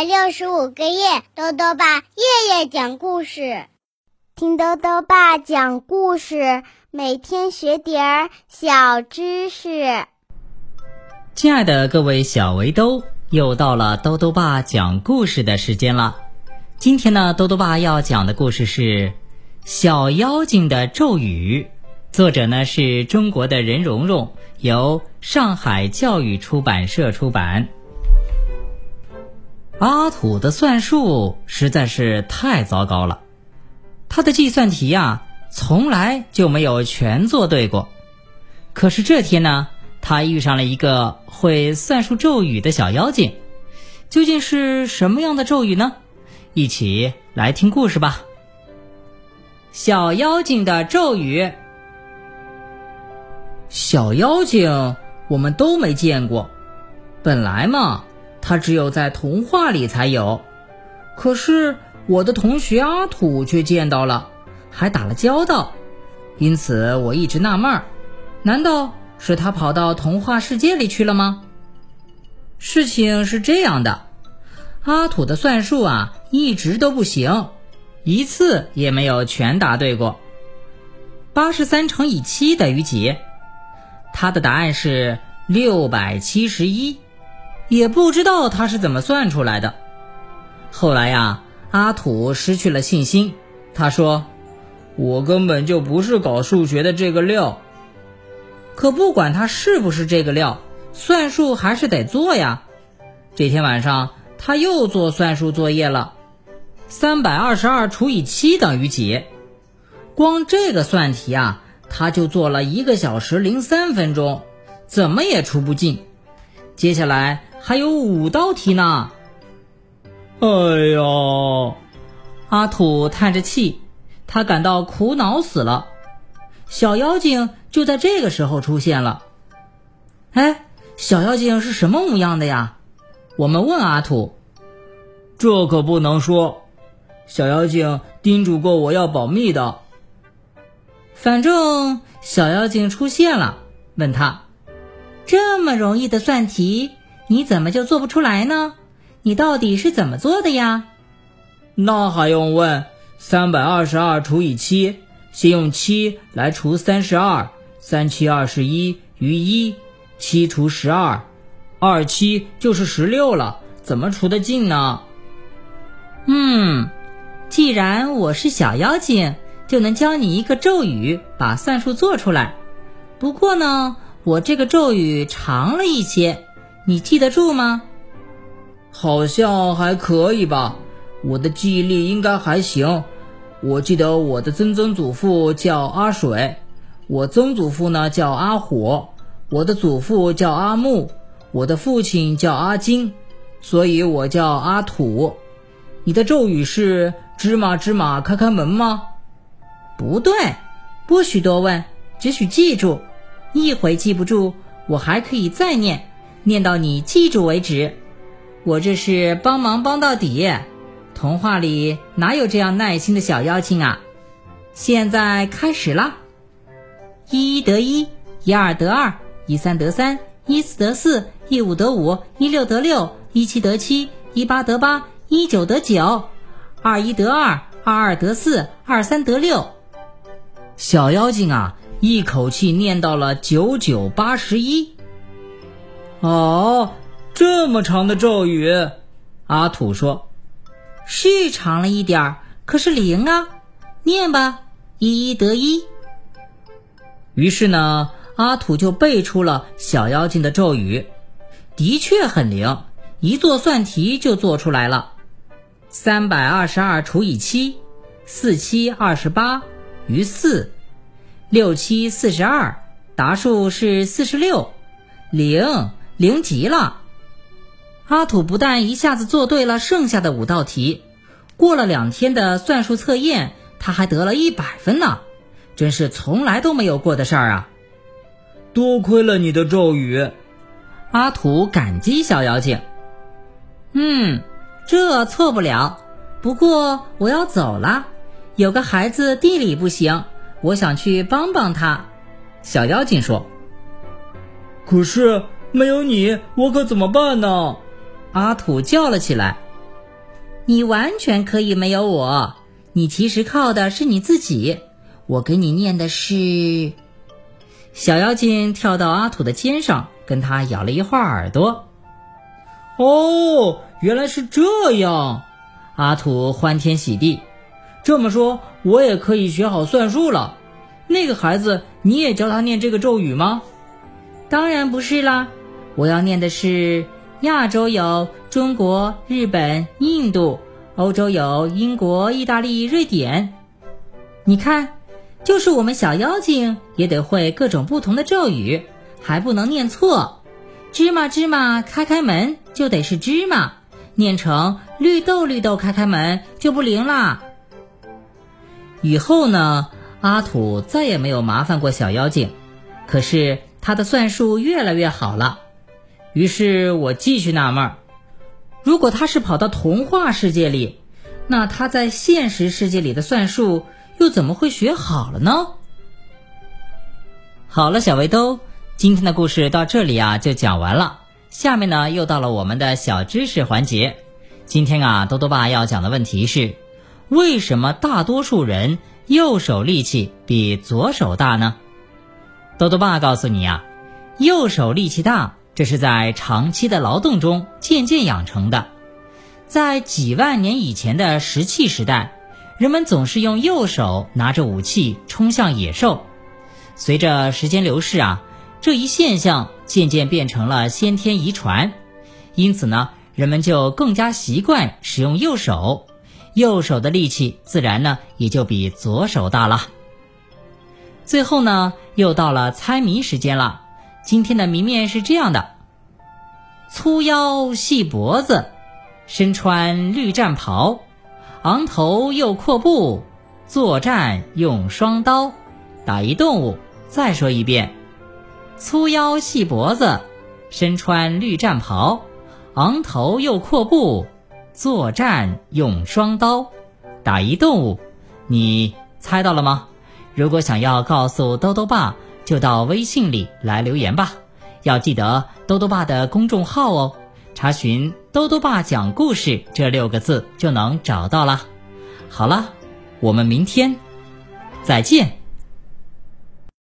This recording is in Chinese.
百六十五个夜，豆豆爸夜夜讲故事，听豆豆爸讲故事，每天学点儿小知识。亲爱的各位小围兜，又到了豆豆爸讲故事的时间了。今天呢，豆豆爸要讲的故事是《小妖精的咒语》，作者呢是中国的任蓉蓉，由上海教育出版社出版。阿土的算术实在是太糟糕了，他的计算题呀，从来就没有全做对过。可是这天呢，他遇上了一个会算术咒语的小妖精，究竟是什么样的咒语呢？一起来听故事吧。小妖精的咒语，小妖精我们都没见过，本来嘛。它只有在童话里才有，可是我的同学阿土却见到了，还打了交道，因此我一直纳闷儿，难道是他跑到童话世界里去了吗？事情是这样的，阿土的算术啊一直都不行，一次也没有全答对过。八十三乘以七等于几？他的答案是六百七十一。也不知道他是怎么算出来的。后来呀，阿土失去了信心。他说：“我根本就不是搞数学的这个料。”可不管他是不是这个料，算术还是得做呀。这天晚上，他又做算术作业了。三百二十二除以七等于几？光这个算题啊，他就做了一个小时零三分钟，怎么也出不进。接下来。还有五道题呢！哎呀，阿土叹着气，他感到苦恼死了。小妖精就在这个时候出现了。哎，小妖精是什么模样的呀？我们问阿土。这可不能说，小妖精叮嘱过我要保密的。反正小妖精出现了，问他：这么容易的算题？你怎么就做不出来呢？你到底是怎么做的呀？那还用问？三百二十二除以七，先用七来除三十二，三七二十一余一，七除十二，二七就是十六了，怎么除得尽呢？嗯，既然我是小妖精，就能教你一个咒语，把算术做出来。不过呢，我这个咒语长了一些。你记得住吗？好像还可以吧，我的记忆力应该还行。我记得我的曾曾祖父叫阿水，我曾祖父呢叫阿火，我的祖父叫阿木，我的父亲叫阿金，所以我叫阿土。你的咒语是芝麻芝麻开开门吗？不对，不许多问，只许记住。一回记不住，我还可以再念。念到你记住为止，我这是帮忙帮到底。童话里哪有这样耐心的小妖精啊？现在开始啦！一一得一，一二得二，一三得三，一四得四，一五得五，一六得六，一七得七，一八得八，一九得九，二一得二，二二得四，二三得六。小妖精啊，一口气念到了九九八十一。哦，这么长的咒语，阿土说：“是长了一点儿，可是灵啊！念吧，一一得一。”于是呢，阿土就背出了小妖精的咒语，的确很灵，一做算题就做出来了。三百二十二除以七，四七二十八余四，六七四十二，答数是四十六，零。灵极了！阿土不但一下子做对了剩下的五道题，过了两天的算术测验，他还得了一百分呢，真是从来都没有过的事儿啊！多亏了你的咒语，阿土感激小妖精。嗯，这错不了。不过我要走了，有个孩子地理不行，我想去帮帮他。小妖精说：“可是。”没有你，我可怎么办呢？阿土叫了起来。你完全可以没有我，你其实靠的是你自己。我给你念的是。小妖精跳到阿土的肩上，跟他咬了一会儿耳朵。哦，原来是这样！阿土欢天喜地。这么说，我也可以学好算术了。那个孩子，你也教他念这个咒语吗？当然不是啦，我要念的是：亚洲有中国、日本、印度；欧洲有英国、意大利、瑞典。你看。就是我们小妖精也得会各种不同的咒语，还不能念错。芝麻芝麻开开门就得是芝麻，念成绿豆绿豆开开门就不灵啦。以后呢，阿土再也没有麻烦过小妖精，可是他的算术越来越好了。于是我继续纳闷：如果他是跑到童话世界里，那他在现实世界里的算术？又怎么会学好了呢？好了，小围兜，今天的故事到这里啊就讲完了。下面呢又到了我们的小知识环节。今天啊，多多爸要讲的问题是：为什么大多数人右手力气比左手大呢？多多爸告诉你啊，右手力气大，这是在长期的劳动中渐渐养成的。在几万年以前的石器时代。人们总是用右手拿着武器冲向野兽，随着时间流逝啊，这一现象渐渐变成了先天遗传，因此呢，人们就更加习惯使用右手，右手的力气自然呢也就比左手大了。最后呢，又到了猜谜时间了，今天的谜面是这样的：粗腰细脖子，身穿绿战袍。昂头又阔步，作战用双刀，打一动物。再说一遍：粗腰细脖子，身穿绿战袍，昂头又阔步，作战用双刀，打一动物。你猜到了吗？如果想要告诉兜兜爸，就到微信里来留言吧。要记得兜兜爸的公众号哦。查询“兜兜爸讲故事”这六个字就能找到了。好了，我们明天再见。